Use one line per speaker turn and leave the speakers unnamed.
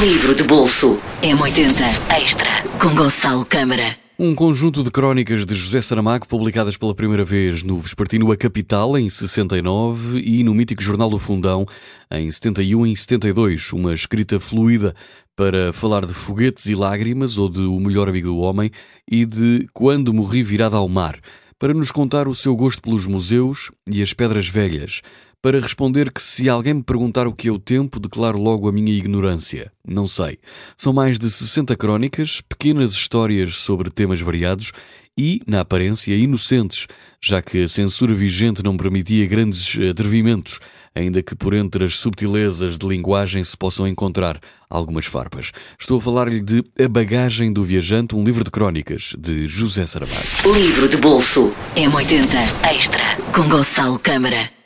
Livro de bolso M80 Extra com Gonçalo Câmara.
Um conjunto de crónicas de José Saramago publicadas pela primeira vez no Vespertino A Capital em 69 e no mítico Jornal do Fundão em 71 e 72. Uma escrita fluida para falar de foguetes e lágrimas ou de O Melhor Amigo do Homem e de Quando Morri Virada ao Mar para nos contar o seu gosto pelos museus e as pedras velhas, para responder que se alguém me perguntar o que é o tempo, declaro logo a minha ignorância. Não sei. São mais de 60 crónicas, pequenas histórias sobre temas variados e, na aparência, inocentes, já que a censura vigente não permitia grandes atrevimentos, ainda que por entre as subtilezas de linguagem se possam encontrar algumas farpas. Estou a falar-lhe de A Bagagem do Viajante, um livro de crónicas de José Saramago.
Livro de bolso M80 Extra com Gonçalo Câmara.